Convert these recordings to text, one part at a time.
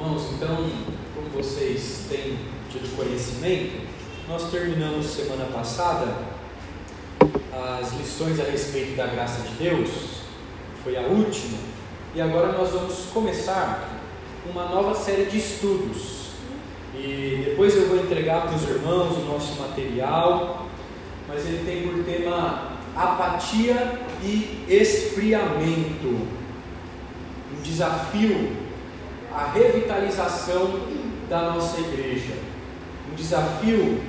Irmãos, então, como vocês têm tido conhecimento, nós terminamos semana passada as lições a respeito da graça de Deus, foi a última, e agora nós vamos começar uma nova série de estudos. E depois eu vou entregar para os irmãos o nosso material, mas ele tem por tema apatia e esfriamento. Um desafio a revitalização da nossa igreja. Um desafio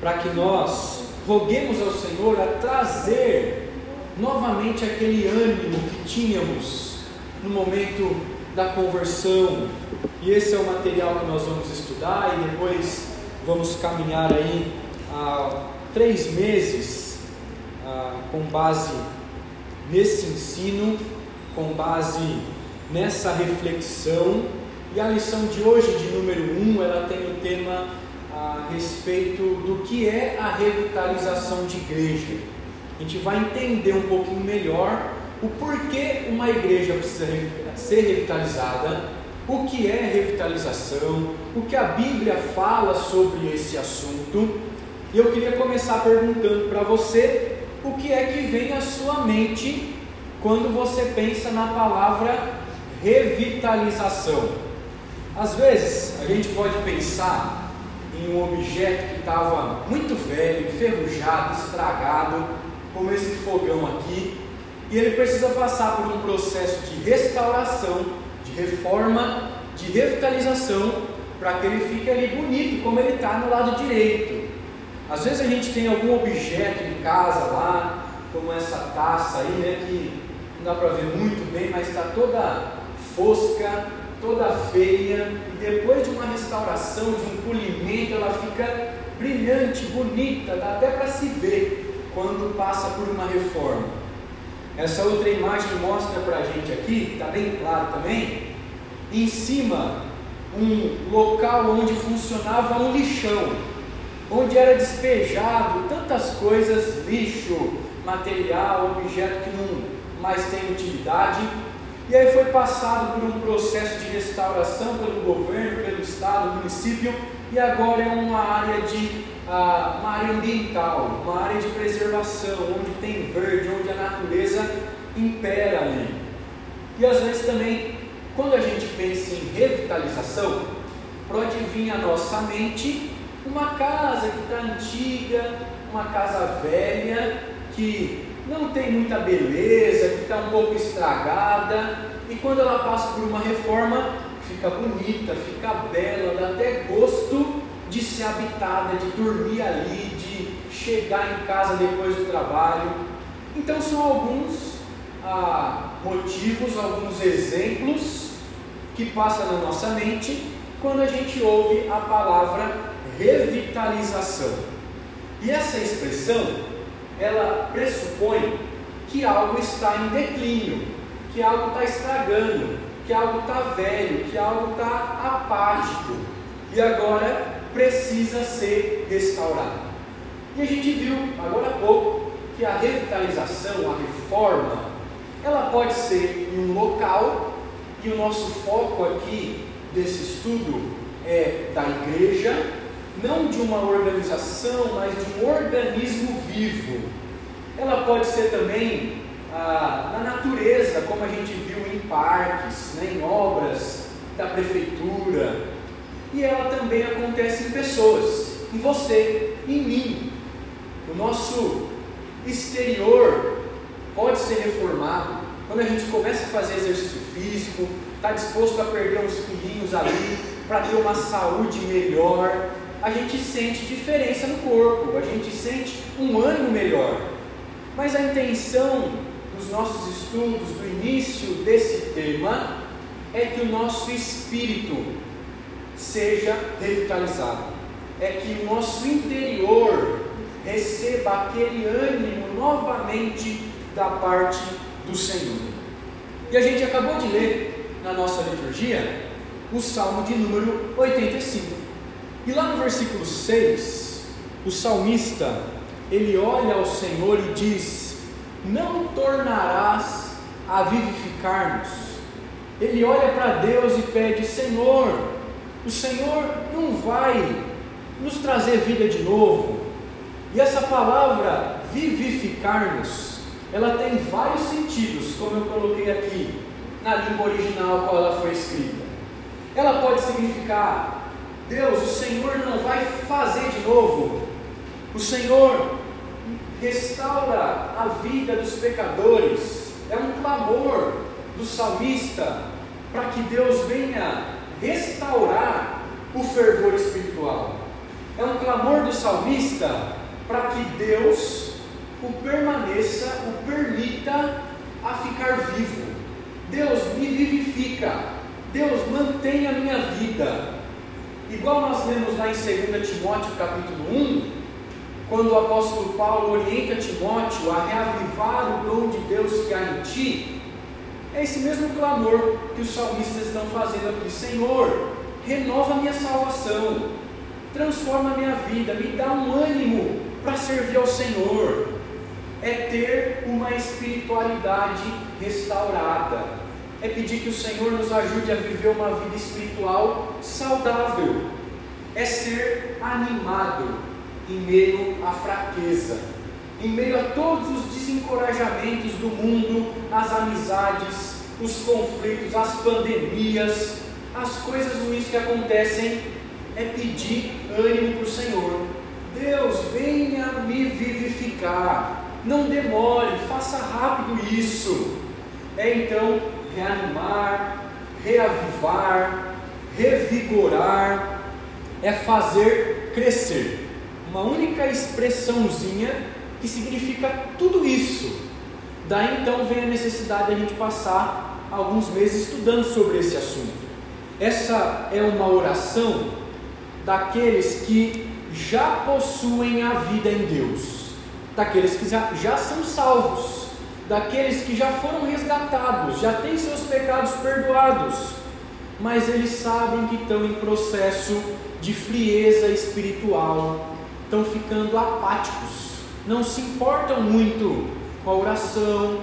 para que nós roguemos ao Senhor a trazer novamente aquele ânimo que tínhamos no momento da conversão. E esse é o material que nós vamos estudar e depois vamos caminhar aí há três meses ah, com base nesse ensino, com base nessa reflexão. E a lição de hoje, de número 1, um, ela tem o tema a respeito do que é a revitalização de igreja. A gente vai entender um pouquinho melhor o porquê uma igreja precisa ser revitalizada, o que é revitalização, o que a Bíblia fala sobre esse assunto. E eu queria começar perguntando para você o que é que vem à sua mente quando você pensa na palavra revitalização. Às vezes a gente pode pensar em um objeto que estava muito velho, enferrujado, estragado, como esse fogão aqui, e ele precisa passar por um processo de restauração, de reforma, de revitalização, para que ele fique ali bonito, como ele está no lado direito. Às vezes a gente tem algum objeto em casa lá, como essa taça aí, né, que não dá para ver muito bem, mas está toda fosca, toda feia, e depois de uma restauração, de um polimento, ela fica brilhante, bonita, dá até para se ver quando passa por uma reforma. Essa outra imagem mostra para a gente aqui, está bem claro também, em cima um local onde funcionava um lixão, onde era despejado tantas coisas, lixo, material, objeto que não mais tem utilidade, e aí foi passado por um processo de restauração pelo governo, pelo estado, município, e agora é uma área de uh, uma área ambiental, uma área de preservação, onde tem verde, onde a natureza impera ali. E às vezes também, quando a gente pensa em revitalização, pode vir à nossa mente uma casa que está antiga, uma casa velha, que não tem muita beleza, que está um pouco estragada, e quando ela passa por uma reforma, fica bonita, fica bela, dá até gosto de ser habitada, de dormir ali, de chegar em casa depois do trabalho. Então são alguns ah, motivos, alguns exemplos que passam na nossa mente quando a gente ouve a palavra revitalização. E essa expressão ela pressupõe que algo está em declínio, que algo está estragando, que algo está velho, que algo está apático e agora precisa ser restaurado. E a gente viu agora há pouco que a revitalização, a reforma, ela pode ser em um local, e o nosso foco aqui desse estudo é da igreja, não de uma organização, mas de um organismo vivo. Ela pode ser também ah, na natureza, como a gente viu em parques, né, em obras da prefeitura. E ela também acontece em pessoas, em você, em mim. O nosso exterior pode ser reformado. Quando a gente começa a fazer exercício físico, está disposto a perder uns quilinhos ali para ter uma saúde melhor, a gente sente diferença no corpo, a gente sente um ânimo melhor. Mas a intenção dos nossos estudos, do início desse tema, é que o nosso espírito seja revitalizado, é que o nosso interior receba aquele ânimo novamente da parte do Senhor. E a gente acabou de ler na nossa liturgia o Salmo de número 85. E lá no versículo 6, o salmista, ele olha ao Senhor e diz: Não tornarás a vivificar-nos, ele olha para Deus e pede: Senhor, o Senhor não vai nos trazer vida de novo. E essa palavra vivificar-nos, ela tem vários sentidos, como eu coloquei aqui na língua original qual ela foi escrita. Ela pode significar: Deus, o Senhor não vai fazer de novo. O Senhor restaura a vida dos pecadores. É um clamor do salmista para que Deus venha restaurar o fervor espiritual. É um clamor do salmista para que Deus o permaneça, o permita a ficar vivo. Deus me vivifica. Deus mantém a minha vida. Igual nós lemos lá em 2 Timóteo capítulo 1, quando o apóstolo Paulo orienta Timóteo a reavivar o dom de Deus que há em ti, é esse mesmo clamor que os salmistas estão fazendo aqui: Senhor, renova minha salvação, transforma minha vida, me dá um ânimo para servir ao Senhor. É ter uma espiritualidade restaurada, é pedir que o Senhor nos ajude a viver uma vida espiritual saudável, é ser animado em meio à fraqueza, em meio a todos os desencorajamentos do mundo, as amizades, os conflitos, as pandemias, as coisas ruins que acontecem, é pedir ânimo para o Senhor. Deus, venha me vivificar. Não demore, faça rápido isso. É então reanimar, reavivar, revigorar, é fazer crescer. Uma única expressãozinha que significa tudo isso. Daí então vem a necessidade de a gente passar alguns meses estudando sobre esse assunto. Essa é uma oração daqueles que já possuem a vida em Deus, daqueles que já, já são salvos, daqueles que já foram resgatados, já têm seus pecados perdoados, mas eles sabem que estão em processo de frieza espiritual, estão ficando apáticos, não se importam muito com a oração,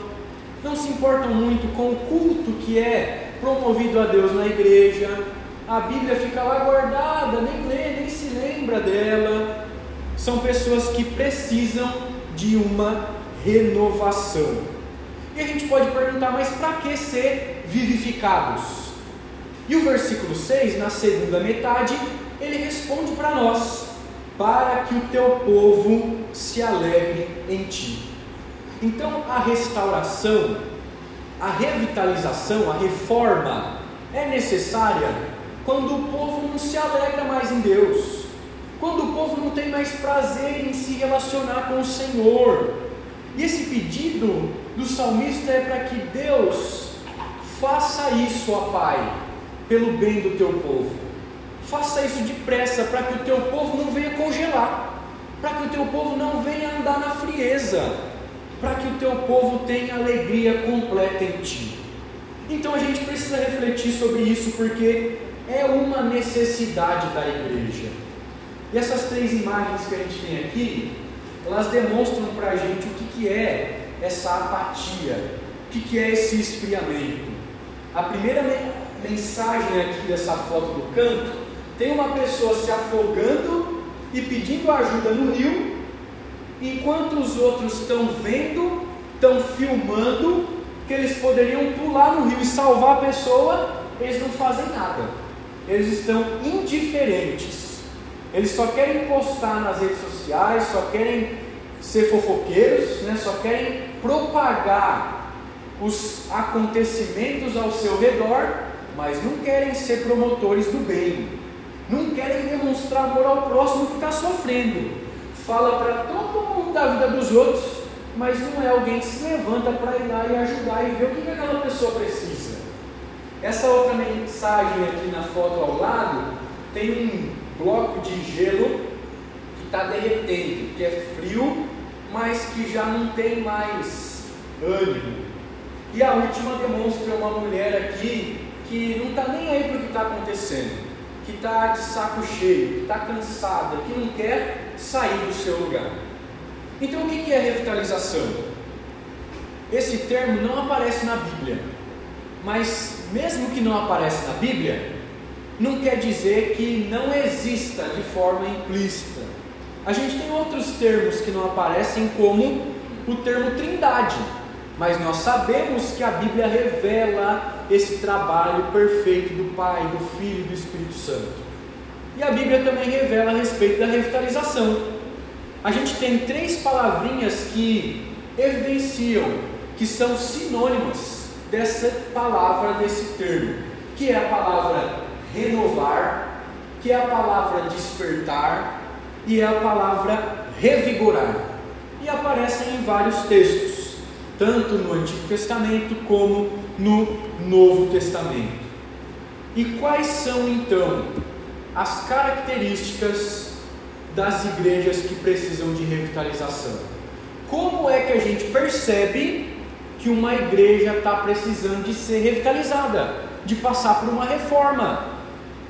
não se importam muito com o culto que é promovido a Deus na igreja, a Bíblia fica lá guardada, nem lê, nem se lembra dela. São pessoas que precisam de uma renovação. E a gente pode perguntar, mas para que ser vivificados? E o versículo 6, na segunda metade, ele responde para nós: para que o teu povo se alegre em ti. Então, a restauração, a revitalização, a reforma é necessária quando o povo não se alegra mais em Deus, quando o povo não tem mais prazer em se relacionar com o Senhor. E esse pedido do salmista é para que Deus faça isso, ó Pai, pelo bem do teu povo. Faça isso depressa para que o teu povo não venha congelar, para que o teu povo não venha andar na frieza, para que o teu povo tenha alegria completa em ti. Então a gente precisa refletir sobre isso, porque é uma necessidade da igreja. E essas três imagens que a gente tem aqui, elas demonstram para a gente o que, que é essa apatia, o que, que é esse esfriamento. A primeira mensagem aqui dessa foto do canto tem uma pessoa se afogando e pedindo ajuda no rio, enquanto os outros estão vendo, estão filmando que eles poderiam pular no rio e salvar a pessoa, eles não fazem nada eles estão indiferentes. Eles só querem postar nas redes sociais, só querem ser fofoqueiros, né? só querem propagar os acontecimentos ao seu redor, mas não querem ser promotores do bem, não querem demonstrar amor ao próximo que está sofrendo. Fala para todo mundo da vida dos outros, mas não é alguém que se levanta para ir lá e ajudar e ver o que aquela pessoa precisa. Essa outra mensagem aqui na foto ao lado tem um bloco de gelo que está derretendo, que é frio, mas que já não tem mais ânimo. E a última demonstra uma mulher aqui que não está nem aí para o que está acontecendo, que está de saco cheio, que está cansada, que não quer sair do seu lugar. Então o que é revitalização? Esse termo não aparece na Bíblia, mas mesmo que não aparece na Bíblia, não quer dizer que não exista de forma implícita. A gente tem outros termos que não aparecem, como o termo trindade, mas nós sabemos que a Bíblia revela esse trabalho perfeito do Pai, do Filho e do Espírito Santo. E a Bíblia também revela a respeito da revitalização. A gente tem três palavrinhas que evidenciam que são sinônimas dessa palavra, desse termo, que é a palavra renovar, que é a palavra despertar e é a palavra revigorar. E aparecem em vários textos, tanto no Antigo Testamento como no Novo Testamento. E quais são então as características das igrejas que precisam de revitalização? Como é que a gente percebe que uma igreja está precisando de ser revitalizada, de passar por uma reforma?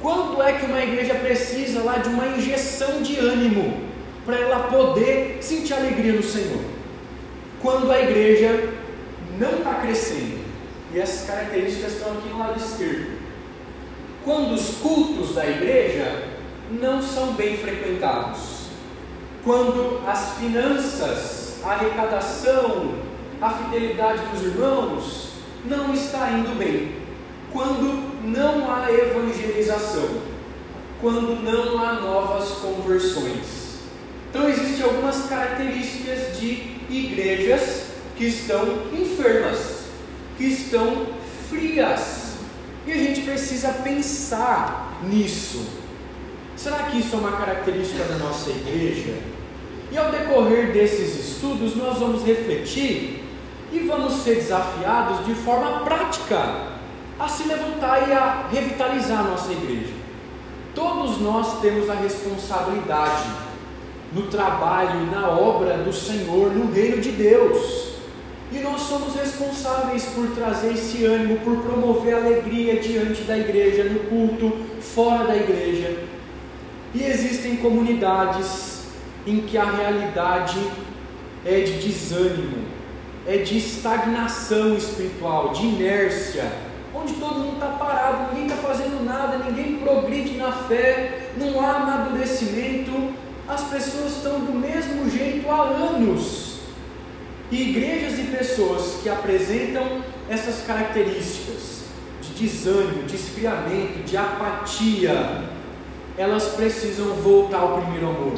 Quando é que uma igreja precisa lá de uma injeção de ânimo para ela poder sentir alegria no Senhor? Quando a igreja não está crescendo. E essas características estão aqui no lado esquerdo. Quando os cultos da igreja não são bem frequentados. Quando as finanças, a arrecadação, a fidelidade dos irmãos não está indo bem quando não há evangelização, quando não há novas conversões. Então existem algumas características de igrejas que estão enfermas, que estão frias. E a gente precisa pensar nisso. Será que isso é uma característica da nossa igreja? E ao decorrer desses estudos, nós vamos refletir e vamos ser desafiados de forma prática a se levantar e a revitalizar a nossa igreja. Todos nós temos a responsabilidade no trabalho na obra do Senhor no reino de Deus. E nós somos responsáveis por trazer esse ânimo, por promover alegria diante da igreja, no culto, fora da igreja. E existem comunidades em que a realidade é de desânimo, é de estagnação espiritual, de inércia onde todo mundo está parado, ninguém está fazendo nada, ninguém progride na fé, não há amadurecimento, as pessoas estão do mesmo jeito há anos. E igrejas e pessoas que apresentam essas características de desânimo, de esfriamento, de apatia, elas precisam voltar ao primeiro amor.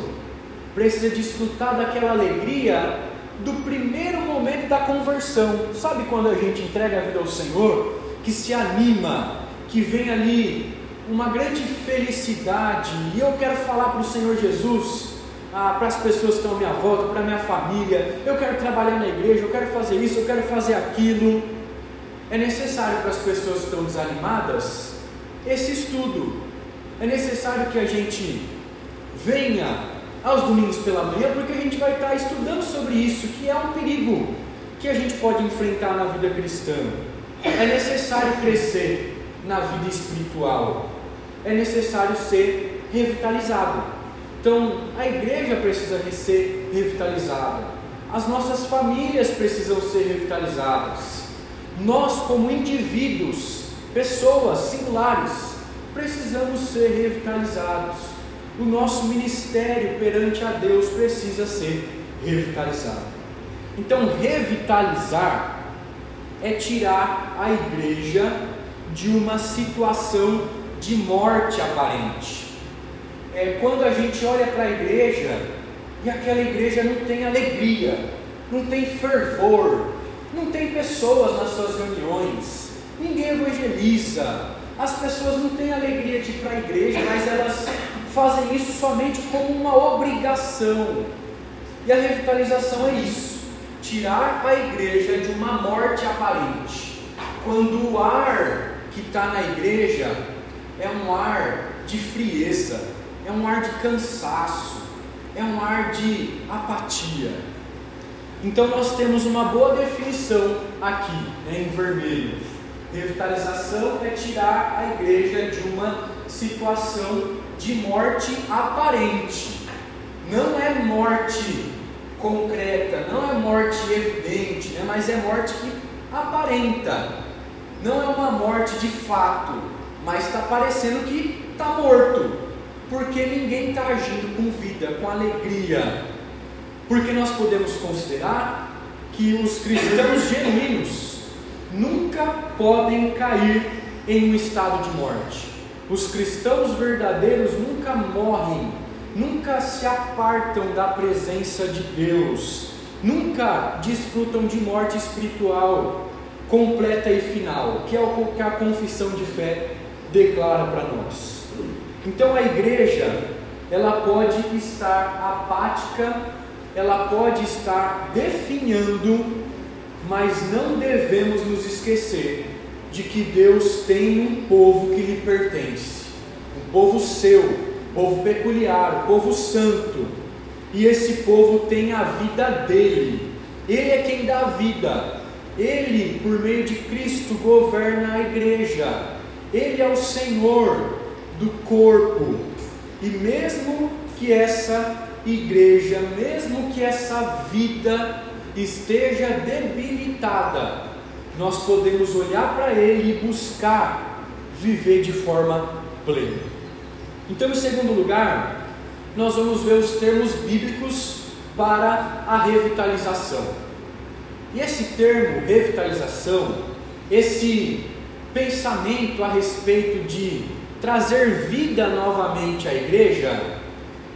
Precisa desfrutar daquela alegria do primeiro momento da conversão. Sabe quando a gente entrega a vida ao Senhor? Que se anima, que vem ali uma grande felicidade. E eu quero falar para o Senhor Jesus, ah, para as pessoas que estão à minha volta, para a minha família. Eu quero trabalhar na igreja, eu quero fazer isso, eu quero fazer aquilo. É necessário para as pessoas que estão desanimadas esse estudo. É necessário que a gente venha aos domingos pela manhã, porque a gente vai estar estudando sobre isso, que é um perigo que a gente pode enfrentar na vida cristã. É necessário crescer na vida espiritual. É necessário ser revitalizado. Então, a igreja precisa ser revitalizada. As nossas famílias precisam ser revitalizadas. Nós, como indivíduos, pessoas singulares, precisamos ser revitalizados. O nosso ministério perante a Deus precisa ser revitalizado. Então, revitalizar é tirar a igreja de uma situação de morte aparente. É quando a gente olha para a igreja e aquela igreja não tem alegria, não tem fervor, não tem pessoas nas suas reuniões, ninguém evangeliza, as pessoas não têm alegria de ir para a igreja, mas elas fazem isso somente como uma obrigação. E a revitalização é isso tirar a igreja de uma morte aparente. Quando o ar que está na igreja é um ar de frieza, é um ar de cansaço, é um ar de apatia. Então nós temos uma boa definição aqui, né, em vermelho. Revitalização é tirar a igreja de uma situação de morte aparente. Não é morte concreta, não é morte evidente, né? mas é morte que aparenta. não é uma morte de fato, mas está parecendo que está morto, porque ninguém está agindo com vida, com alegria. Porque nós podemos considerar que os cristãos genuínos nunca podem cair em um estado de morte. Os cristãos verdadeiros nunca morrem, nunca se apartam da presença de Deus, nunca desfrutam de morte espiritual completa e final, que é o que a confissão de fé declara para nós. Então a igreja, ela pode estar apática, ela pode estar definhando, mas não devemos nos esquecer de que Deus tem um povo que lhe pertence, um povo seu, povo peculiar, um povo santo, e esse povo tem a vida dele, ele é quem dá a vida, ele, por meio de Cristo, governa a igreja, ele é o Senhor do corpo, e mesmo que essa igreja, mesmo que essa vida esteja debilitada, nós podemos olhar para Ele e buscar viver de forma plena. Então, em segundo lugar, nós vamos ver os termos bíblicos para a revitalização. E esse termo revitalização, esse pensamento a respeito de trazer vida novamente à igreja,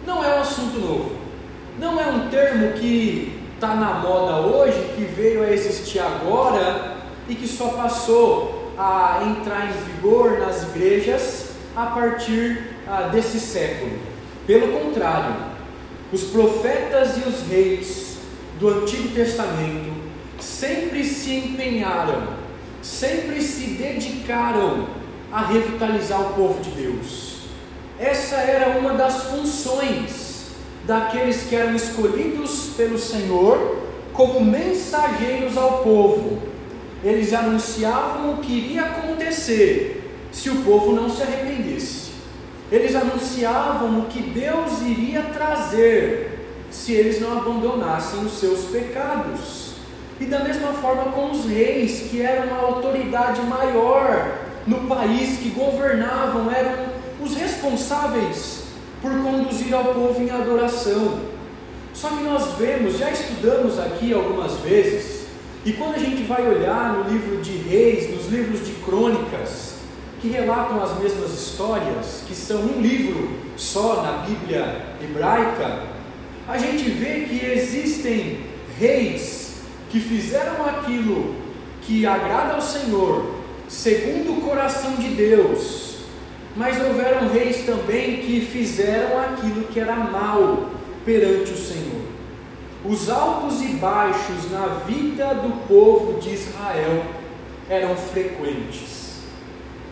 não é um assunto novo. Não é um termo que está na moda hoje, que veio a existir agora e que só passou a entrar em vigor nas igrejas a partir ah, desse século. Pelo contrário, os profetas e os reis do Antigo Testamento sempre se empenharam, sempre se dedicaram a revitalizar o povo de Deus. Essa era uma das funções daqueles que eram escolhidos pelo Senhor como mensageiros ao povo eles anunciavam o que iria acontecer se o povo não se arrependesse. Eles anunciavam o que Deus iria trazer se eles não abandonassem os seus pecados. E da mesma forma com os reis, que eram a autoridade maior no país, que governavam, eram os responsáveis por conduzir ao povo em adoração. Só que nós vemos, já estudamos aqui algumas vezes, e quando a gente vai olhar no livro de Reis, nos livros de Crônicas, que relatam as mesmas histórias, que são um livro só na Bíblia hebraica, a gente vê que existem reis que fizeram aquilo que agrada ao Senhor, segundo o coração de Deus, mas houveram reis também que fizeram aquilo que era mal perante o Senhor. Os altos e baixos na vida do povo de Israel eram frequentes.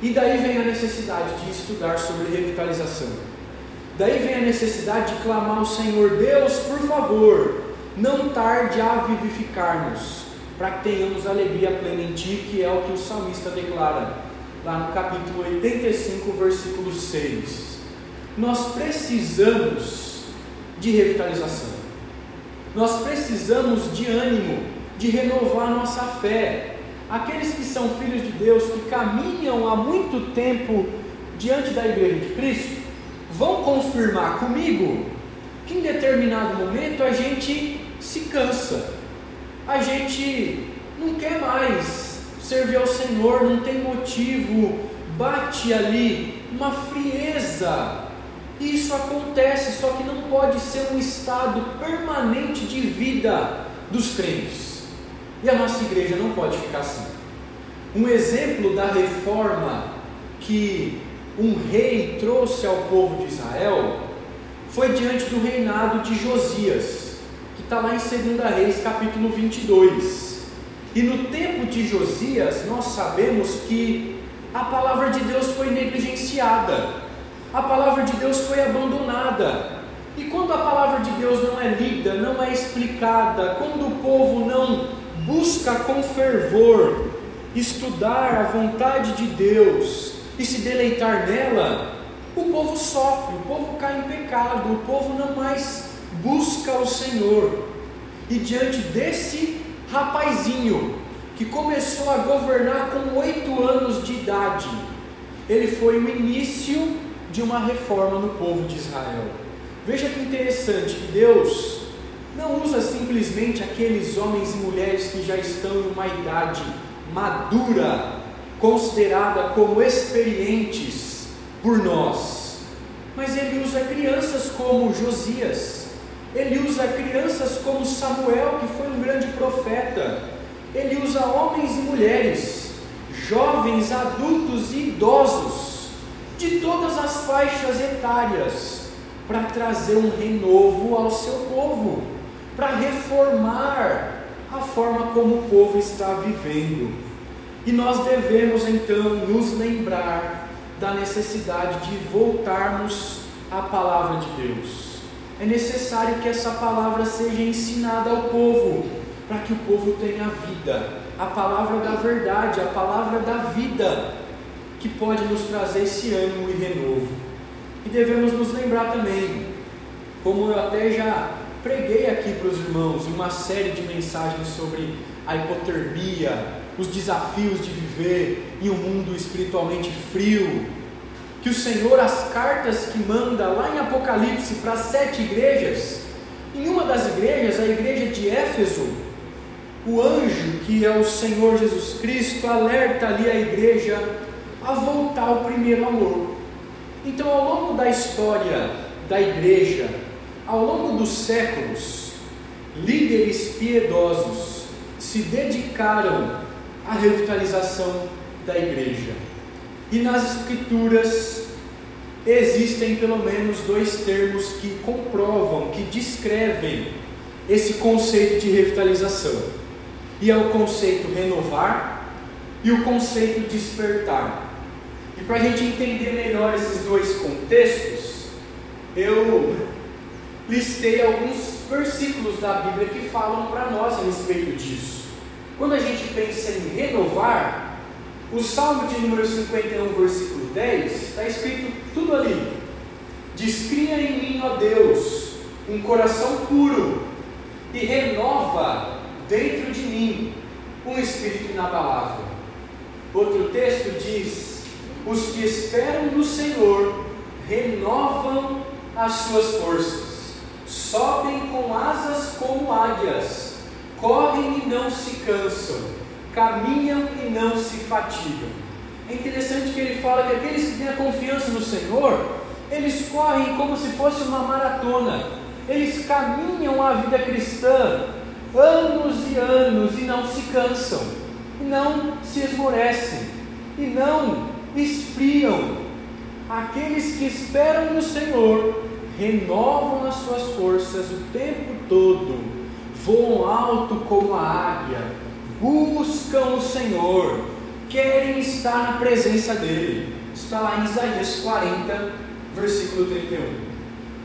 E daí vem a necessidade de estudar sobre revitalização. Daí vem a necessidade de clamar ao Senhor: Deus, por favor, não tarde a vivificar-nos, para que tenhamos alegria plena em Ti, que é o que o salmista declara lá no capítulo 85, versículo 6. Nós precisamos de revitalização. Nós precisamos de ânimo, de renovar nossa fé. Aqueles que são filhos de Deus, que caminham há muito tempo diante da igreja de Cristo, vão confirmar comigo que em determinado momento a gente se cansa, a gente não quer mais servir ao Senhor, não tem motivo, bate ali uma frieza. Isso acontece, só que não pode ser um estado permanente de vida dos crentes. E a nossa igreja não pode ficar assim. Um exemplo da reforma que um rei trouxe ao povo de Israel foi diante do reinado de Josias, que está lá em 2 Reis, capítulo 22. E no tempo de Josias, nós sabemos que a palavra de Deus foi negligenciada a palavra de Deus foi abandonada. E quando a palavra de Deus não é lida, não é explicada, quando o povo não busca com fervor estudar a vontade de Deus e se deleitar nela, o povo sofre, o povo cai em pecado, o povo não mais busca o Senhor. E diante desse rapazinho que começou a governar com oito anos de idade. Ele foi o início de uma reforma no povo de Israel. Veja que interessante que Deus não usa simplesmente aqueles homens e mulheres que já estão em uma idade madura, considerada como experientes por nós, mas ele usa crianças como Josias, ele usa crianças como Samuel, que foi um grande profeta, ele usa homens e mulheres, jovens, adultos e idosos, de todas as faixas etárias, para trazer um renovo ao seu povo, para reformar a forma como o povo está vivendo. E nós devemos então nos lembrar da necessidade de voltarmos à palavra de Deus. É necessário que essa palavra seja ensinada ao povo, para que o povo tenha vida, a palavra da verdade, a palavra da vida, que pode nos trazer esse ânimo e renovo. E devemos nos lembrar também, como eu até já preguei aqui para os irmãos uma série de mensagens sobre a hipotermia, os desafios de viver em um mundo espiritualmente frio. Que o Senhor, as cartas que manda lá em Apocalipse para sete igrejas, em uma das igrejas, a igreja de Éfeso, o anjo, que é o Senhor Jesus Cristo, alerta ali a igreja a voltar ao primeiro amor. Então, ao longo da história da igreja, ao longo dos séculos, líderes piedosos se dedicaram à revitalização da igreja. E nas Escrituras existem pelo menos dois termos que comprovam, que descrevem esse conceito de revitalização. E é o conceito renovar e o conceito despertar. E para a gente entender melhor esses dois contextos, eu listei alguns versículos da Bíblia que falam para nós a respeito disso. Quando a gente pensa em renovar, o Salmo de número 51, versículo 10, está escrito tudo ali. Descria em mim, ó Deus, um coração puro e renova dentro de mim um espírito inabalável. Outro texto diz: Os que esperam no Senhor renovam as suas forças sobem com asas como águias, correm e não se cansam, caminham e não se fatigam. É interessante que ele fala que aqueles que têm a confiança no Senhor, eles correm como se fosse uma maratona, eles caminham a vida cristã anos e anos e não se cansam, não se esmorecem, e não esfriam. Aqueles que esperam no Senhor renovam as suas forças o tempo todo, voam alto como a águia, buscam o Senhor, querem estar na presença dEle. Está lá em Isaías 40, versículo 31.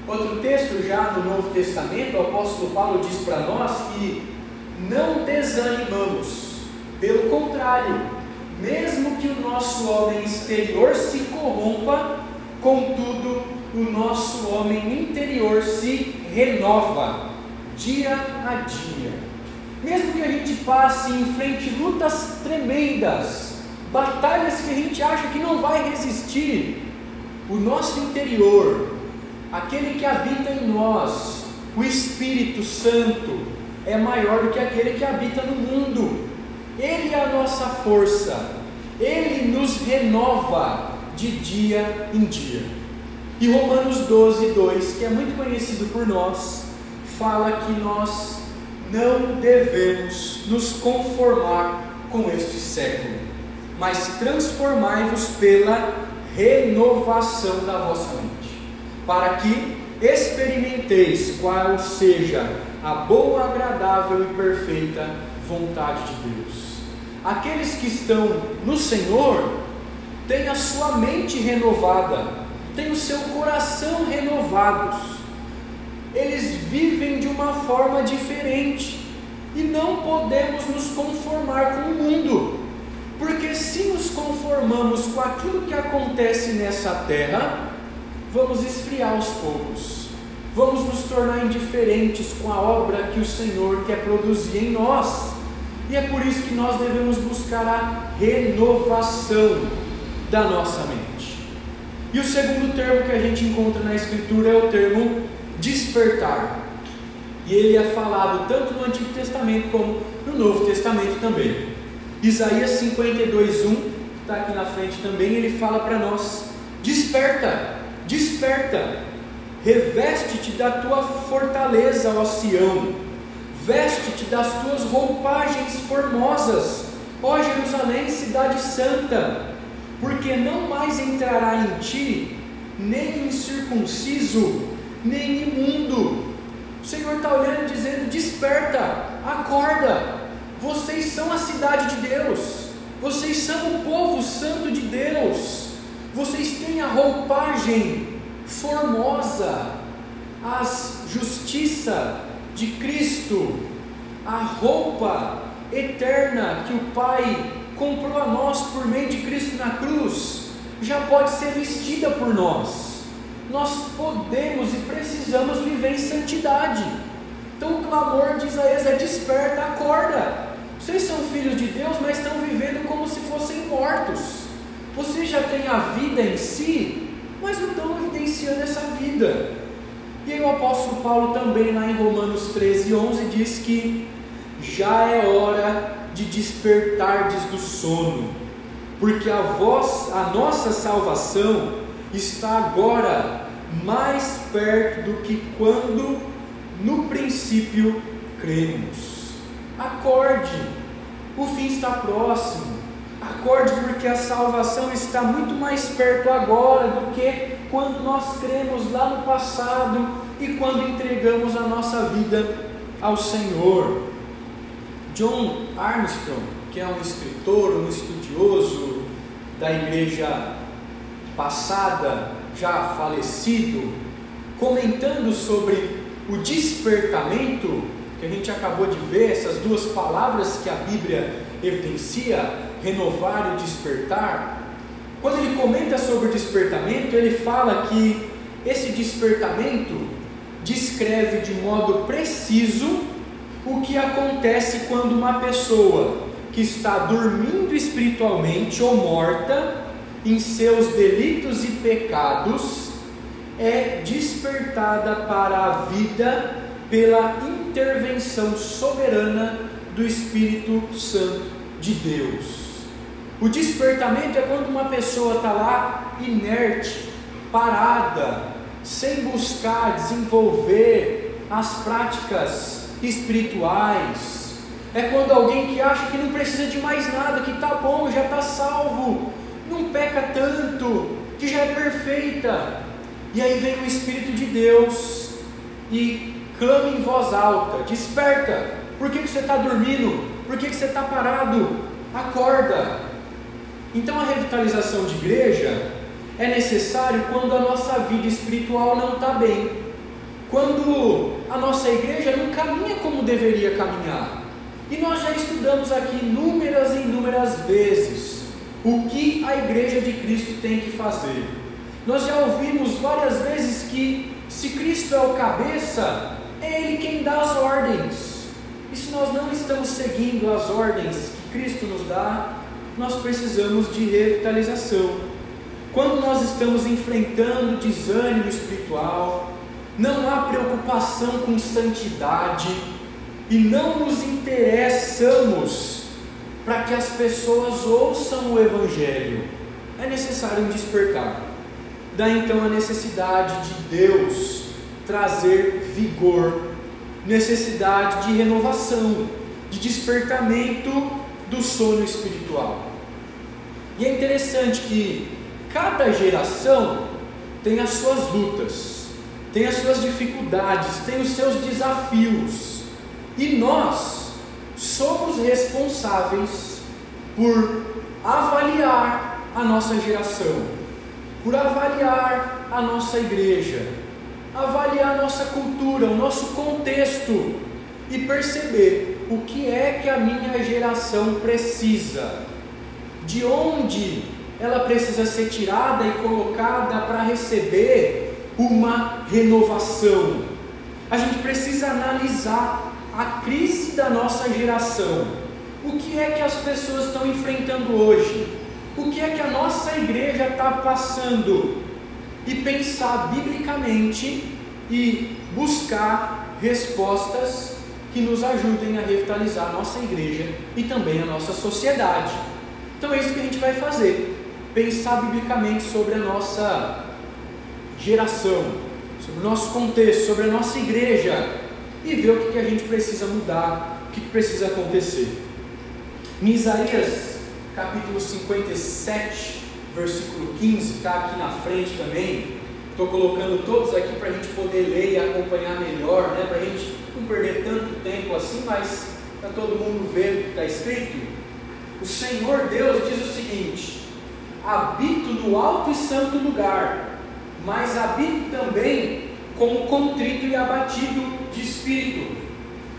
Outro texto, já no Novo Testamento, o apóstolo Paulo diz para nós que não desanimamos, pelo contrário, mesmo que o nosso homem exterior se corrompa, contudo, o nosso homem interior se renova dia a dia. Mesmo que a gente passe em frente lutas tremendas, batalhas que a gente acha que não vai resistir, o nosso interior, aquele que habita em nós, o Espírito Santo, é maior do que aquele que habita no mundo. Ele é a nossa força, ele nos renova de dia em dia. E Romanos 12, 2, que é muito conhecido por nós, fala que nós não devemos nos conformar com este século, mas transformai-vos pela renovação da vossa mente, para que experimenteis qual seja a boa, agradável e perfeita vontade de Deus. Aqueles que estão no Senhor têm a sua mente renovada têm o seu coração renovados. Eles vivem de uma forma diferente e não podemos nos conformar com o mundo, porque se nos conformamos com aquilo que acontece nessa terra, vamos esfriar aos poucos, vamos nos tornar indiferentes com a obra que o Senhor quer produzir em nós. E é por isso que nós devemos buscar a renovação da nossa mente. E o segundo termo que a gente encontra na Escritura é o termo despertar. E ele é falado tanto no Antigo Testamento como no Novo Testamento também. Isaías 52, 1, que está aqui na frente também, ele fala para nós: desperta, desperta, reveste-te da tua fortaleza, ó Sião, veste-te das tuas roupagens formosas, ó Jerusalém, cidade santa, porque não mais entrará em ti nem incircunciso, nem imundo. O Senhor está olhando e dizendo: desperta, acorda, vocês são a cidade de Deus, vocês são o povo santo de Deus, vocês têm a roupagem formosa, a justiça de Cristo, a roupa eterna que o Pai comprou a nós por meio de Cristo na cruz, já pode ser vestida por nós. Nós podemos e precisamos viver em santidade. Então o clamor de Isaías é: desperta, acorda. Vocês são filhos de Deus, mas estão vivendo como se fossem mortos. Vocês já têm a vida em si, mas não estão evidenciando essa vida. E aí o apóstolo Paulo também lá em Romanos 13, 11 diz que já é hora de despertardes do sono, porque a vós, a nossa salvação está agora mais perto do que quando no princípio cremos. Acorde, o fim está próximo. Acorde, porque a salvação está muito mais perto agora do que quando nós cremos lá no passado e quando entregamos a nossa vida ao Senhor. John Armstrong, que é um escritor, um estudioso da igreja passada, já falecido, comentando sobre o despertamento que a gente acabou de ver, essas duas palavras que a Bíblia evidencia, renovar e despertar, quando ele comenta sobre o despertamento, ele fala que esse despertamento descreve de modo preciso o que acontece quando uma pessoa que está dormindo espiritualmente ou morta em seus delitos e pecados é despertada para a vida pela intervenção soberana do Espírito Santo de Deus. O despertamento é quando uma pessoa está lá inerte, parada, sem buscar desenvolver as práticas espirituais. É quando alguém que acha que não precisa de mais nada, que está bom, já está salvo, não peca tanto, que já é perfeita. E aí vem o Espírito de Deus e clame em voz alta, desperta, por que, que você está dormindo? Por que, que você está parado? Acorda. Então a revitalização de igreja é necessário quando a nossa vida espiritual não está bem, quando a nossa igreja não caminha como deveria caminhar. E nós já estudamos aqui inúmeras e inúmeras vezes o que a igreja de Cristo tem que fazer. Nós já ouvimos várias vezes que se Cristo é o cabeça, é Ele quem dá as ordens. E se nós não estamos seguindo as ordens que Cristo nos dá, nós precisamos de revitalização. Quando nós estamos enfrentando desânimo espiritual, não há preocupação com santidade e não nos interessamos para que as pessoas ouçam o Evangelho, é necessário um despertar. Daí então a necessidade de Deus trazer vigor, necessidade de renovação, de despertamento do sono espiritual. E é interessante que cada geração tem as suas lutas, tem as suas dificuldades, tem os seus desafios, e nós somos responsáveis por avaliar a nossa geração, por avaliar a nossa igreja, avaliar a nossa cultura, o nosso contexto e perceber o que é que a minha geração precisa, de onde ela precisa ser tirada e colocada para receber uma renovação. A gente precisa analisar a crise da nossa geração o que é que as pessoas estão enfrentando hoje, o que é que a nossa igreja está passando, e pensar biblicamente e buscar respostas que nos ajudem a revitalizar a nossa igreja e também a nossa sociedade. Então é isso que a gente vai fazer. Pensar biblicamente sobre a nossa geração, sobre o nosso contexto, sobre a nossa igreja e ver o que, a gente precisa mudar, o que, que precisa acontecer. Em Isaías capítulo 57, versículo 15, está aqui na frente também. Estou colocando todos aqui para a gente poder ler e acompanhar melhor, né? para a gente não perder tanto tempo assim, mas para todo mundo ver o que está escrito. O Senhor Deus diz o seguinte: habito no alto e santo lugar, mas habito também como contrito e abatido de espírito,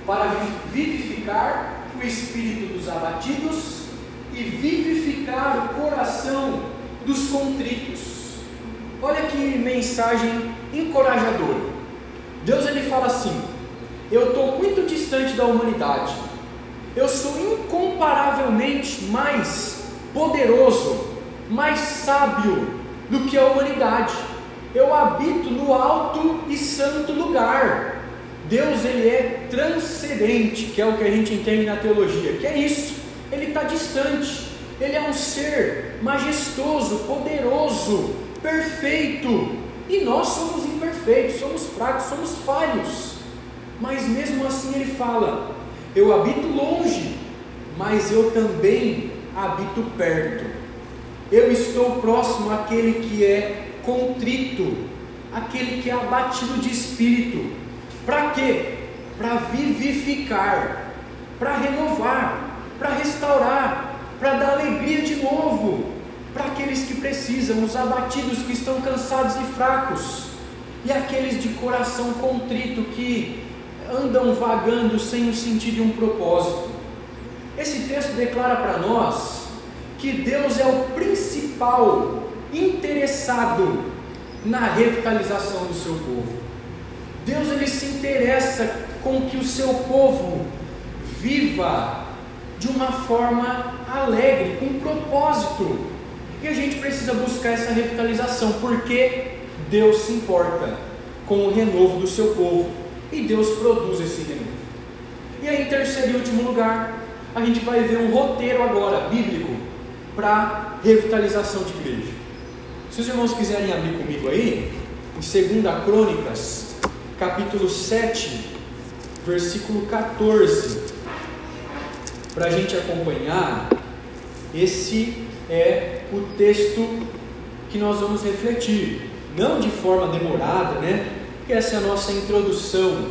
para vivificar o espírito dos abatidos e vivificar o coração dos contritos. Olha que mensagem encorajadora. Deus ele fala assim: Eu estou muito distante da humanidade. Eu sou incomparavelmente mais poderoso, mais sábio do que a humanidade. Eu habito no alto e santo lugar. Deus ele é transcendente, que é o que a gente entende na teologia. Que é isso? Ele está distante. Ele é um ser majestoso, poderoso, perfeito. E nós somos imperfeitos, somos fracos, somos falhos. Mas mesmo assim ele fala: Eu habito longe, mas eu também habito perto. Eu estou próximo àquele que é contrito, aquele que é abatido de espírito. Para quê? Para vivificar, para renovar, para restaurar, para dar alegria de novo para aqueles que precisam, os abatidos que estão cansados e fracos, e aqueles de coração contrito que andam vagando sem um sentido e um propósito. Esse texto declara para nós que Deus é o principal interessado na revitalização do seu povo. Deus ele se interessa com que o seu povo viva de uma forma alegre, com propósito. E a gente precisa buscar essa revitalização, porque Deus se importa com o renovo do seu povo e Deus produz esse renovo. E aí, em terceiro e último lugar, a gente vai ver um roteiro agora bíblico para revitalização de igreja. Se os irmãos quiserem abrir comigo aí, em 2 Crônicas, capítulo 7, versículo 14 para a gente acompanhar, esse é o texto que nós vamos refletir, não de forma demorada, né? Porque essa é a nossa introdução,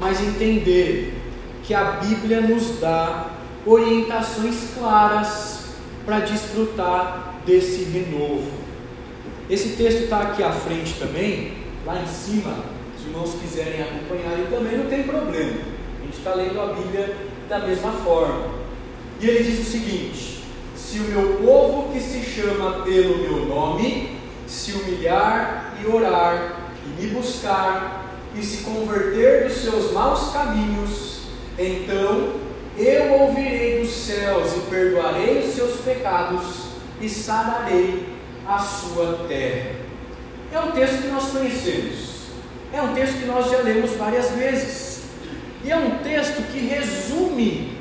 mas entender que a Bíblia nos dá orientações claras para desfrutar desse renovo. Esse texto está aqui à frente também, lá em cima, se os irmãos quiserem acompanhar, e também não tem problema. A gente está lendo a Bíblia da mesma forma. E ele diz o seguinte: Se o meu povo que se chama pelo meu nome se humilhar e orar e me buscar e se converter dos seus maus caminhos, então eu ouvirei dos céus e perdoarei os seus pecados e sararei a sua terra. É um texto que nós conhecemos. É um texto que nós já lemos várias vezes. E é um texto que resume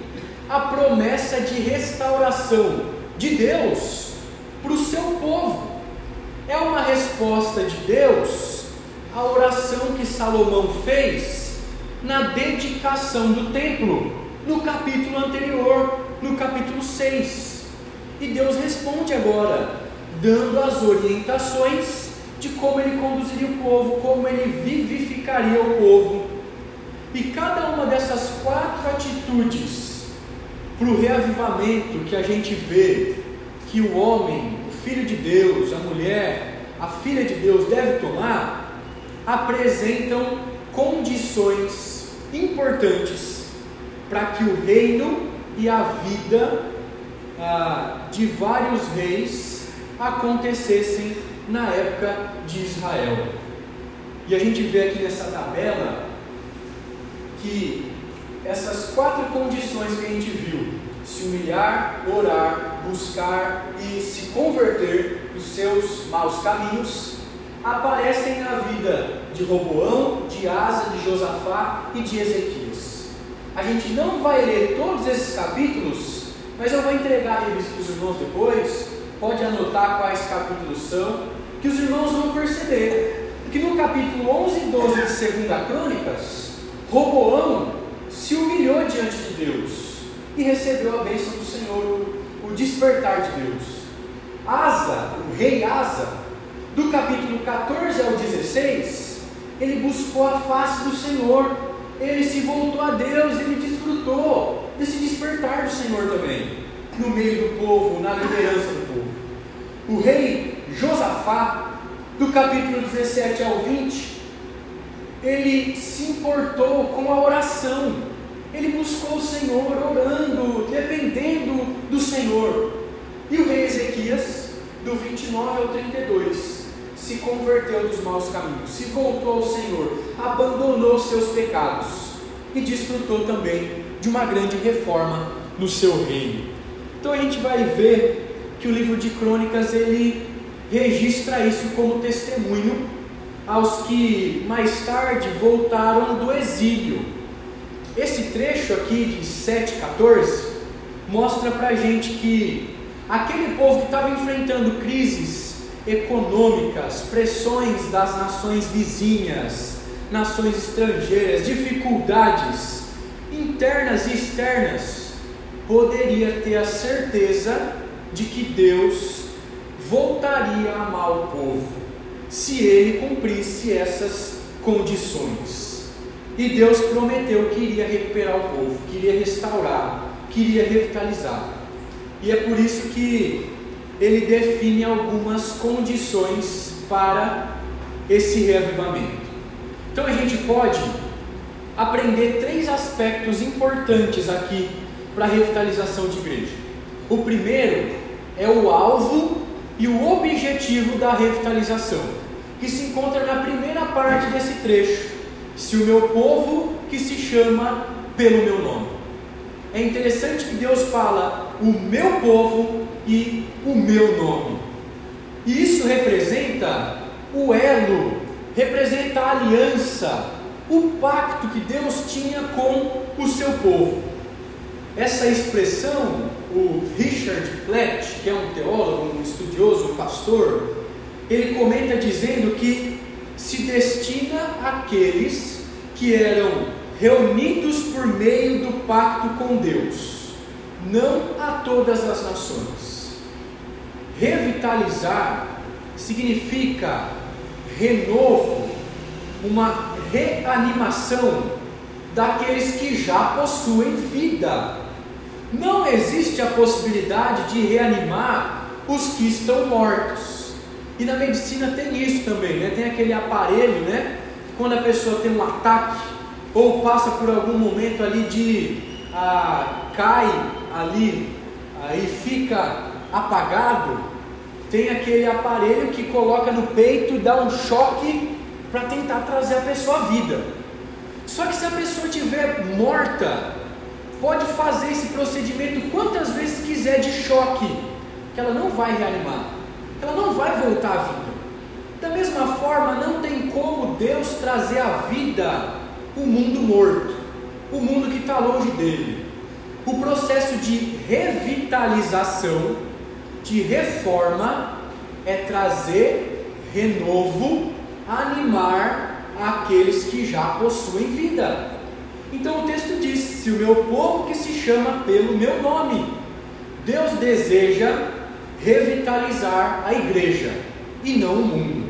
a promessa de restauração de Deus para o seu povo. É uma resposta de Deus à oração que Salomão fez na dedicação do templo, no capítulo anterior, no capítulo 6. E Deus responde agora, dando as orientações de como ele conduziria o povo, como ele vivificaria o povo. E cada uma dessas quatro atitudes para o reavivamento que a gente vê que o homem, o filho de Deus, a mulher, a filha de Deus deve tomar, apresentam condições importantes para que o reino e a vida ah, de vários reis acontecessem na época de Israel. E a gente vê aqui nessa tabela que essas quatro condições que a gente viu, se humilhar, orar, buscar e se converter dos seus maus caminhos, aparecem na vida de Roboão, de Asa, de Josafá e de Ezequias. A gente não vai ler todos esses capítulos, mas eu vou entregar revista para os irmãos depois, pode anotar quais capítulos são, que os irmãos vão perceber que no capítulo 11 e 12 de 2 Crônicas, Roboão se humilhou diante de Deus e recebeu a bênção do Senhor, o despertar de Deus. Asa, o rei Asa, do capítulo 14 ao 16, ele buscou a face do Senhor, ele se voltou a Deus, ele desfrutou desse despertar do Senhor também, no meio do povo, na liderança do povo. O rei Josafá, do capítulo 17 ao 20, ele se importou com a oração, ele buscou o Senhor orando, dependendo do Senhor. E o rei Ezequias, do 29 ao 32, se converteu dos maus caminhos, se voltou ao Senhor, abandonou seus pecados e desfrutou também de uma grande reforma no seu reino. Então a gente vai ver que o livro de Crônicas ele registra isso como testemunho aos que mais tarde voltaram do exílio. Esse trecho aqui de 7,14 mostra para a gente que aquele povo que estava enfrentando crises econômicas, pressões das nações vizinhas, nações estrangeiras, dificuldades internas e externas, poderia ter a certeza de que Deus voltaria a amar o povo se ele cumprisse essas condições. E Deus prometeu que iria recuperar o povo, queria restaurar, queria revitalizar. E é por isso que ele define algumas condições para esse reavivamento. Então a gente pode aprender três aspectos importantes aqui para a revitalização de igreja. O primeiro é o alvo e o objetivo da revitalização, que se encontra na primeira parte desse trecho. Se o meu povo que se chama pelo meu nome. É interessante que Deus fala o meu povo e o meu nome. E isso representa o elo, representa a aliança, o pacto que Deus tinha com o seu povo. Essa expressão o Richard Platt, que é um teólogo, um estudioso, um pastor, ele comenta dizendo que se destina àqueles que eram reunidos por meio do pacto com Deus, não a todas as nações. Revitalizar significa renovo, uma reanimação daqueles que já possuem vida não existe a possibilidade de reanimar os que estão mortos. E na medicina tem isso também, né? Tem aquele aparelho, né? Quando a pessoa tem um ataque ou passa por algum momento ali de ah, cai ali aí fica apagado, tem aquele aparelho que coloca no peito e dá um choque para tentar trazer a pessoa à vida. Só que se a pessoa estiver morta, pode fazer esse procedimento quantas vezes quiser de choque, que ela não vai reanimar, ela não vai voltar à vida. Da mesma forma, não tem como Deus trazer à vida o mundo morto, o mundo que está longe dele. O processo de revitalização, de reforma, é trazer renovo, animar aqueles que já possuem vida. Então o texto diz: Se o meu povo que se chama pelo meu nome, Deus deseja revitalizar a igreja e não o mundo.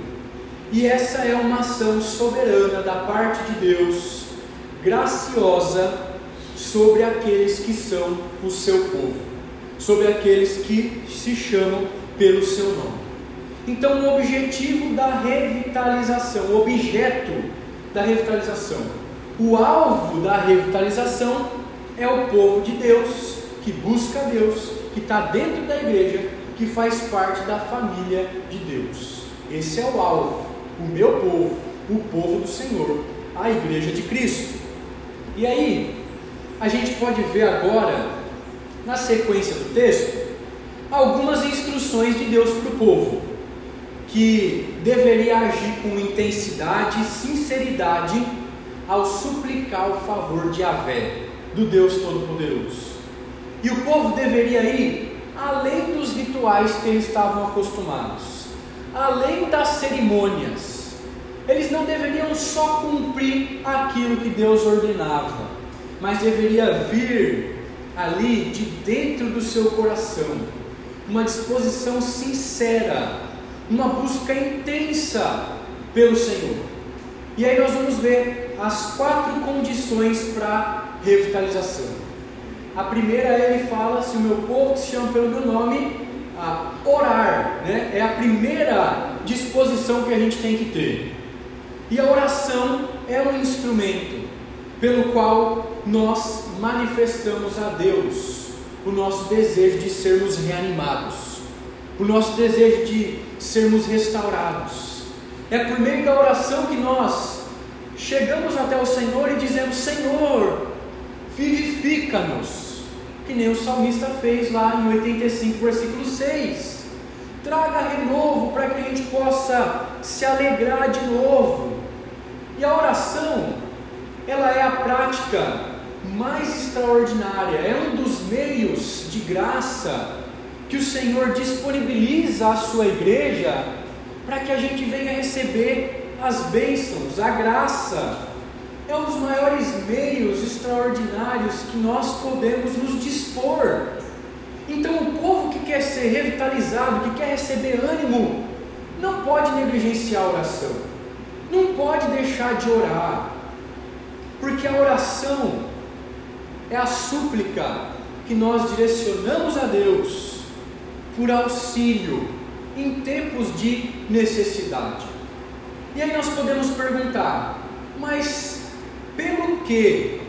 E essa é uma ação soberana da parte de Deus, graciosa sobre aqueles que são o seu povo, sobre aqueles que se chamam pelo seu nome. Então, o objetivo da revitalização, o objeto da revitalização, o alvo da revitalização é o povo de Deus, que busca Deus, que está dentro da igreja, que faz parte da família de Deus. Esse é o alvo, o meu povo, o povo do Senhor, a igreja de Cristo. E aí, a gente pode ver agora na sequência do texto, algumas instruções de Deus para o povo, que deveria agir com intensidade e sinceridade ao suplicar o favor de Avé, do Deus Todo-Poderoso. E o povo deveria ir além dos rituais que eles estavam acostumados, além das cerimônias. Eles não deveriam só cumprir aquilo que Deus ordenava, mas deveria vir ali de dentro do seu coração uma disposição sincera, uma busca intensa pelo Senhor. E aí nós vamos ver as quatro condições para revitalização. A primeira ele fala: se o meu povo que se chama pelo meu nome, a orar, né? é a primeira disposição que a gente tem que ter. E a oração é um instrumento pelo qual nós manifestamos a Deus o nosso desejo de sermos reanimados, o nosso desejo de sermos restaurados. É por meio da oração que nós chegamos até o Senhor e dizemos: Senhor, vivifica-nos, que nem o salmista fez lá em 85, versículo 6. Traga renovo para que a gente possa se alegrar de novo. E a oração, ela é a prática mais extraordinária, é um dos meios de graça que o Senhor disponibiliza à sua igreja para que a gente venha receber as bênçãos, a graça é um dos maiores meios extraordinários que nós podemos nos dispor. Então, o povo que quer ser revitalizado, que quer receber ânimo, não pode negligenciar a oração, não pode deixar de orar, porque a oração é a súplica que nós direcionamos a Deus por auxílio em tempos de necessidade. E aí nós podemos perguntar, mas pelo que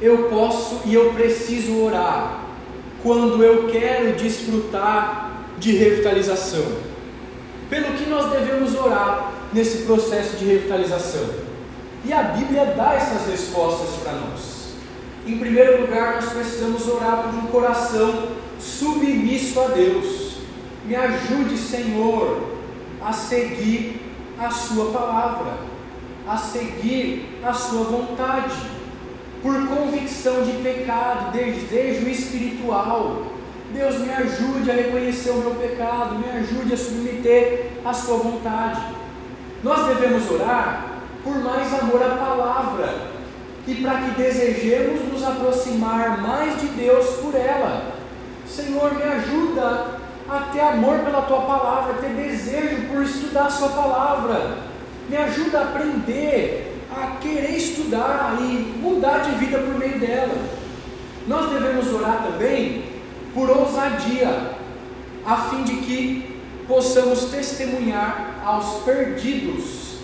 eu posso e eu preciso orar quando eu quero desfrutar de revitalização? Pelo que nós devemos orar nesse processo de revitalização? E a Bíblia dá essas respostas para nós. Em primeiro lugar, nós precisamos orar por um coração submisso a Deus. Me ajude, Senhor, a seguir a Sua palavra a seguir a sua vontade, por convicção de pecado, desejo espiritual. Deus me ajude a reconhecer o meu pecado, me ajude a submeter a sua vontade. Nós devemos orar por mais amor à palavra e para que desejemos nos aproximar mais de Deus por ela. Senhor, me ajuda a ter amor pela tua palavra, a ter desejo por estudar a sua palavra me ajuda a aprender, a querer estudar e mudar de vida por meio dela. Nós devemos orar também por ousadia, a fim de que possamos testemunhar aos perdidos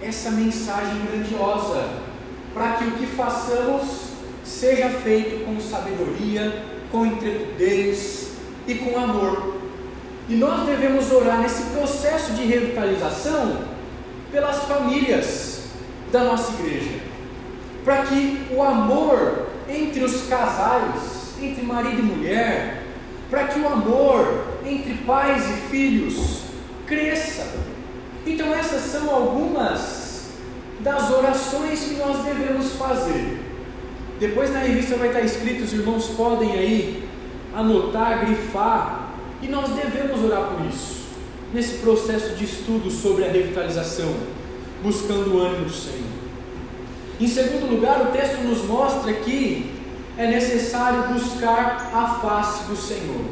essa mensagem grandiosa, para que o que façamos seja feito com sabedoria, com intrepidez e com amor. E nós devemos orar nesse processo de revitalização pelas famílias da nossa igreja, para que o amor entre os casais, entre marido e mulher, para que o amor entre pais e filhos cresça. Então, essas são algumas das orações que nós devemos fazer. Depois na revista vai estar escrito, os irmãos podem aí anotar, grifar, e nós devemos orar por isso nesse processo de estudo sobre a revitalização, buscando o ânimo do Senhor. Em segundo lugar, o texto nos mostra que é necessário buscar a face do Senhor.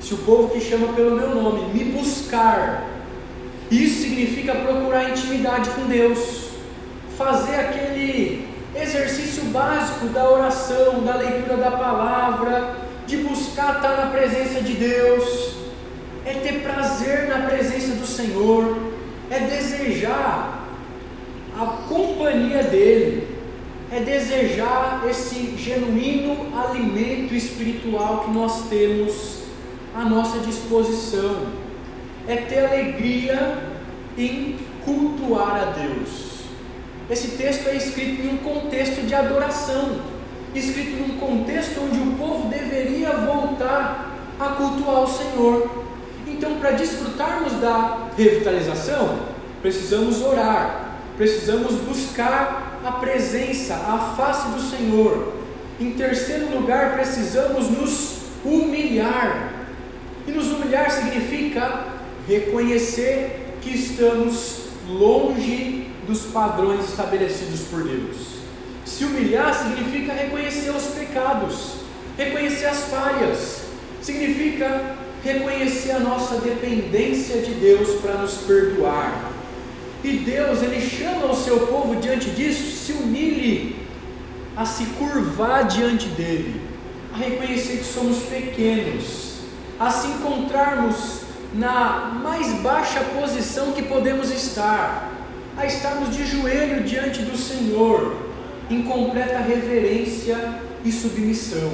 Se o povo que chama pelo meu nome me buscar, isso significa procurar intimidade com Deus, fazer aquele exercício básico da oração, da leitura da palavra, de buscar estar na presença de Deus, é ter prazer na presença do Senhor, é desejar a companhia dEle, é desejar esse genuíno alimento espiritual que nós temos à nossa disposição, é ter alegria em cultuar a Deus. Esse texto é escrito em um contexto de adoração. Escrito num contexto onde o povo deveria voltar a cultuar o Senhor. Então, para desfrutarmos da revitalização, precisamos orar, precisamos buscar a presença, a face do Senhor. Em terceiro lugar, precisamos nos humilhar. E nos humilhar significa reconhecer que estamos longe dos padrões estabelecidos por Deus. Se humilhar significa reconhecer os pecados, reconhecer as falhas, significa reconhecer a nossa dependência de Deus para nos perdoar. E Deus, Ele chama o seu povo diante disso, se humilhe, a se curvar diante dEle, a reconhecer que somos pequenos, a se encontrarmos na mais baixa posição que podemos estar, a estarmos de joelho diante do Senhor, em completa reverência e submissão.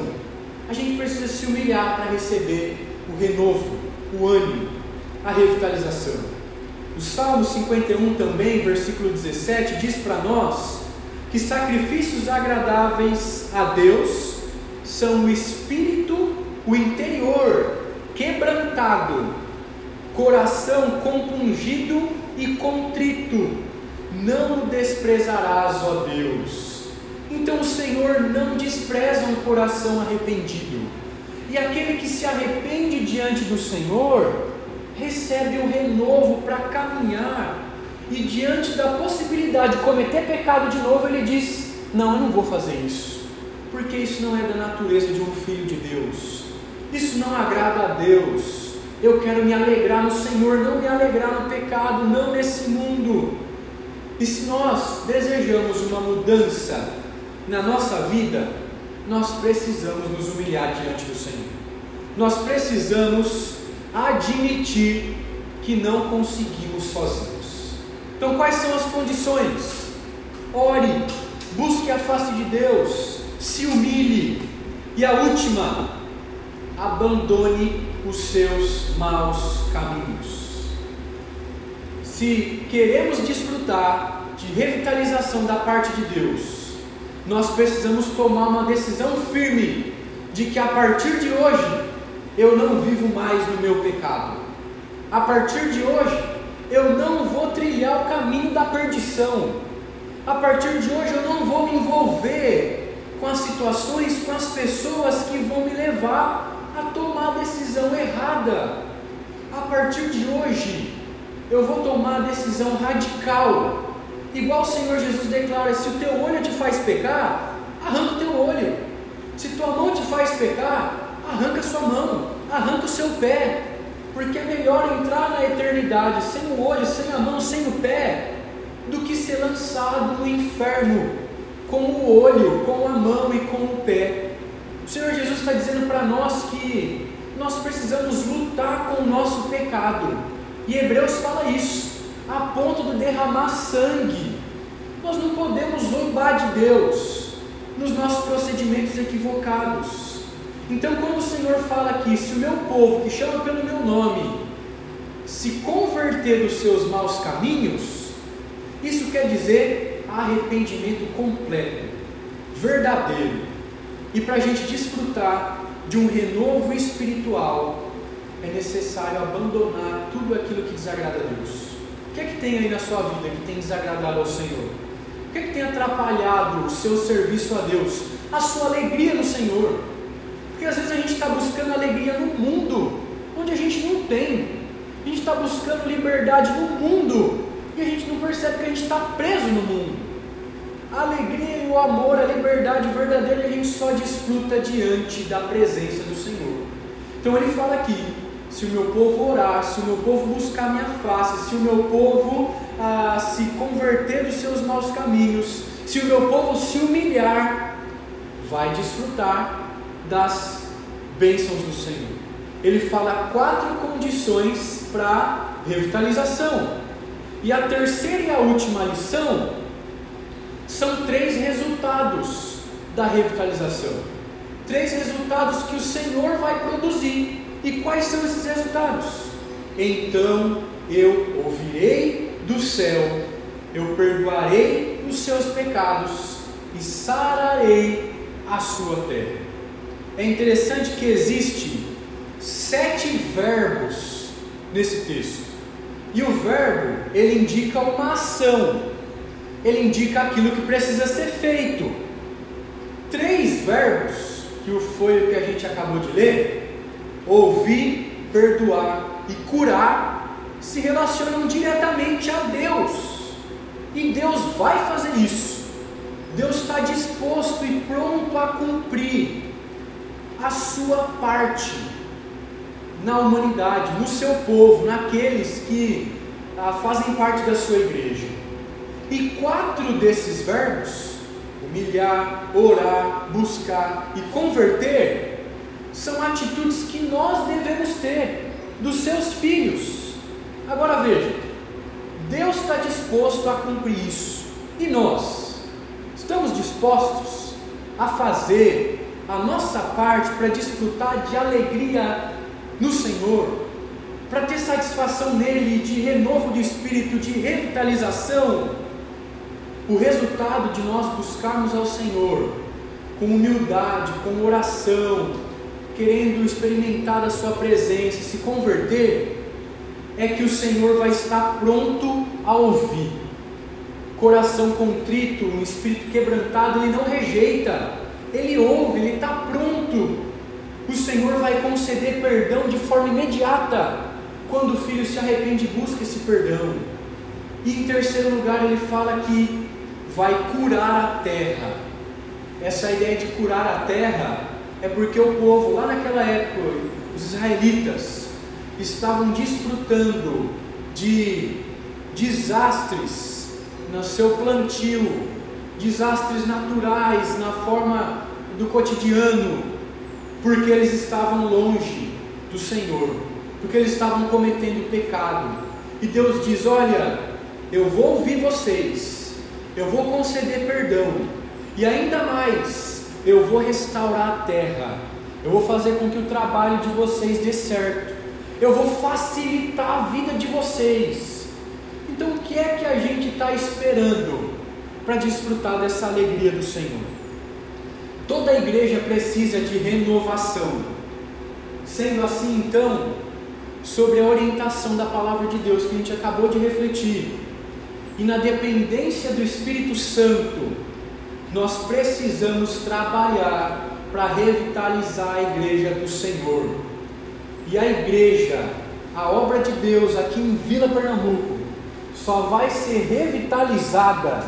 A gente precisa se humilhar para receber o renovo, o ânimo, a revitalização. O Salmo 51 também, versículo 17, diz para nós que sacrifícios agradáveis a Deus são o espírito, o interior quebrantado, coração compungido e contrito, não desprezarás, ó Deus. Então o Senhor não despreza um coração arrependido. E aquele que se arrepende diante do Senhor, recebe um renovo para caminhar. E diante da possibilidade de cometer pecado de novo, ele diz: Não, eu não vou fazer isso, porque isso não é da natureza de um filho de Deus, isso não agrada a Deus. Eu quero me alegrar no Senhor, não me alegrar no pecado, não nesse mundo. E se nós desejamos uma mudança na nossa vida, nós precisamos nos humilhar diante do Senhor. Nós precisamos admitir que não conseguimos sozinhos. Então, quais são as condições? Ore, busque a face de Deus, se humilhe. E a última, abandone os seus maus caminhos. Se queremos desfrutar de revitalização da parte de Deus, nós precisamos tomar uma decisão firme de que a partir de hoje eu não vivo mais no meu pecado. A partir de hoje eu não vou trilhar o caminho da perdição. A partir de hoje eu não vou me envolver com as situações, com as pessoas que vão me levar a tomar a decisão errada. A partir de hoje eu vou tomar a decisão radical Igual o Senhor Jesus declara: se o teu olho te faz pecar, arranca o teu olho. Se tua mão te faz pecar, arranca a sua mão, arranca o seu pé. Porque é melhor entrar na eternidade sem o olho, sem a mão, sem o pé, do que ser lançado no inferno com o olho, com a mão e com o pé. O Senhor Jesus está dizendo para nós que nós precisamos lutar com o nosso pecado. E Hebreus fala isso a ponto de derramar sangue. Nós não podemos zombar de Deus nos nossos procedimentos equivocados. Então, quando o Senhor fala aqui, se o meu povo, que chama pelo meu nome, se converter dos seus maus caminhos, isso quer dizer arrependimento completo, verdadeiro. E para a gente desfrutar de um renovo espiritual, é necessário abandonar tudo aquilo que desagrada a Deus que é que tem aí na sua vida que tem desagradado ao Senhor? O que é que tem atrapalhado o seu serviço a Deus? A sua alegria no Senhor. Porque às vezes a gente está buscando alegria no mundo, onde a gente não tem. A gente está buscando liberdade no mundo e a gente não percebe que a gente está preso no mundo. A alegria e o amor, a liberdade verdadeira a gente só desfruta diante da presença do Senhor. Então ele fala aqui se o meu povo orar, se o meu povo buscar minha face, se o meu povo ah, se converter dos seus maus caminhos, se o meu povo se humilhar, vai desfrutar das bênçãos do Senhor. Ele fala quatro condições para revitalização. E a terceira e a última lição são três resultados da revitalização. Três resultados que o Senhor vai produzir e quais são esses resultados? Então eu ouvirei do céu, eu perdoarei os seus pecados e sararei a sua terra. É interessante que existe sete verbos nesse texto. E o verbo, ele indica uma ação. Ele indica aquilo que precisa ser feito. Três verbos, que foi o que a gente acabou de ler, ouvir, perdoar e curar, se relacionam diretamente a Deus. E Deus vai fazer isso. Deus está disposto e pronto a cumprir a sua parte na humanidade, no seu povo, naqueles que ah, fazem parte da sua igreja. E quatro desses verbos, humilhar, orar, buscar e converter, são atitudes que nós devemos ter dos seus filhos. Agora veja, Deus está disposto a cumprir isso. E nós? Estamos dispostos a fazer a nossa parte para desfrutar de alegria no Senhor, para ter satisfação nele, de renovo de espírito, de revitalização? O resultado de nós buscarmos ao Senhor com humildade, com oração, querendo experimentar a Sua presença, se converter, é que o Senhor vai estar pronto a ouvir. Coração contrito, um espírito quebrantado, ele não rejeita, ele ouve, ele está pronto. O Senhor vai conceder perdão de forma imediata quando o filho se arrepende e busca esse perdão. E em terceiro lugar, ele fala que vai curar a terra. Essa ideia de curar a terra é porque o povo, lá naquela época, os israelitas, estavam desfrutando de desastres no seu plantio, desastres naturais na forma do cotidiano, porque eles estavam longe do Senhor, porque eles estavam cometendo pecado. E Deus diz: Olha, eu vou ouvir vocês, eu vou conceder perdão, e ainda mais, eu vou restaurar a terra, eu vou fazer com que o trabalho de vocês dê certo eu vou facilitar a vida de vocês. Então, o que é que a gente está esperando para desfrutar dessa alegria do Senhor? Toda a igreja precisa de renovação. Sendo assim, então, sobre a orientação da palavra de Deus que a gente acabou de refletir, e na dependência do Espírito Santo, nós precisamos trabalhar para revitalizar a igreja do Senhor e a igreja, a obra de Deus aqui em Vila Pernambuco, só vai ser revitalizada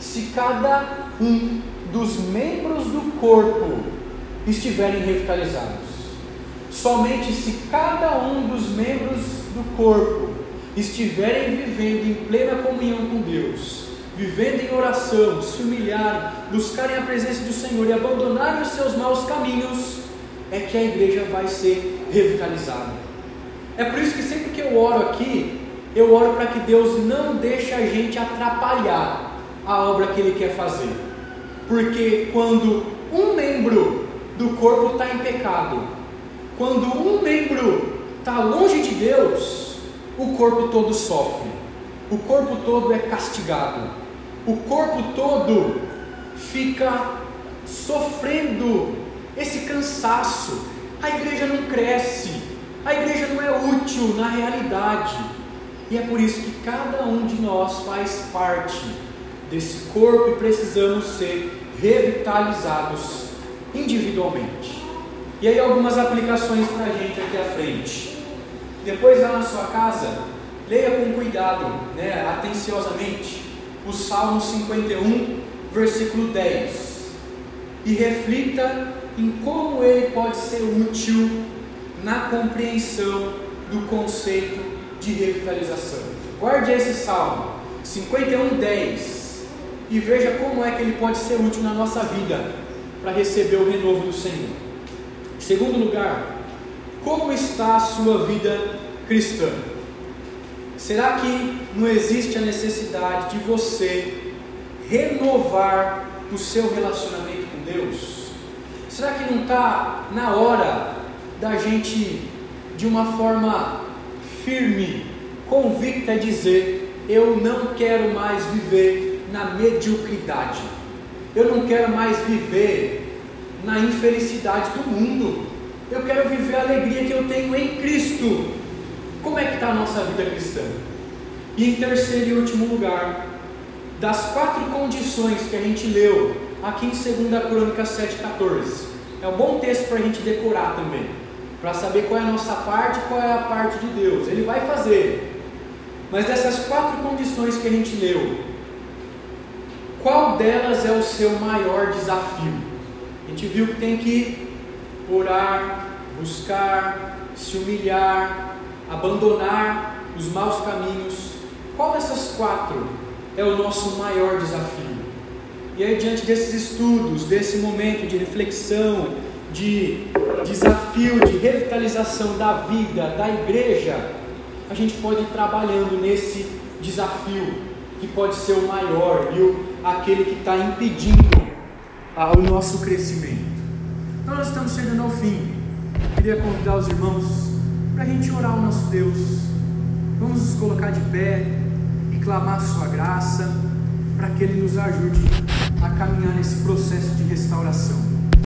se cada um dos membros do corpo estiverem revitalizados. Somente se cada um dos membros do corpo estiverem vivendo em plena comunhão com Deus, vivendo em oração, se humilharem, buscarem a presença do Senhor e abandonarem os seus maus caminhos, é que a igreja vai ser revitalizada. É por isso que sempre que eu oro aqui, eu oro para que Deus não deixe a gente atrapalhar a obra que Ele quer fazer. Porque quando um membro do corpo está em pecado, quando um membro está longe de Deus, o corpo todo sofre, o corpo todo é castigado, o corpo todo fica sofrendo esse cansaço. A igreja não cresce, a igreja não é útil na realidade. E é por isso que cada um de nós faz parte desse corpo e precisamos ser revitalizados individualmente. E aí algumas aplicações para a gente aqui à frente. Depois lá na sua casa, leia com cuidado, né, atenciosamente, o Salmo 51, versículo 10. E reflita em como ele pode ser útil na compreensão do conceito de revitalização. Guarde esse salmo, 51:10, e veja como é que ele pode ser útil na nossa vida para receber o renovo do Senhor. Segundo lugar, como está a sua vida cristã? Será que não existe a necessidade de você renovar o seu relacionamento com Deus? Será que não está na hora da gente, de uma forma firme, convicta, dizer: eu não quero mais viver na mediocridade, eu não quero mais viver na infelicidade do mundo. Eu quero viver a alegria que eu tenho em Cristo. Como é que está a nossa vida cristã? E em terceiro e último lugar, das quatro condições que a gente leu aqui em 2 Crônica 7,14. É um bom texto para a gente decorar também, para saber qual é a nossa parte e qual é a parte de Deus. Ele vai fazer. Mas dessas quatro condições que a gente leu, qual delas é o seu maior desafio? A gente viu que tem que orar, buscar, se humilhar, abandonar os maus caminhos. Qual dessas quatro é o nosso maior desafio? E aí, diante desses estudos, desse momento de reflexão, de desafio, de revitalização da vida, da igreja, a gente pode ir trabalhando nesse desafio que pode ser o maior o, aquele que está impedindo o nosso crescimento. Então, nós estamos chegando ao fim. Queria convidar os irmãos para a gente orar o nosso Deus. Vamos nos colocar de pé e clamar Sua graça para que Ele nos ajude a caminhar nesse processo de restauração.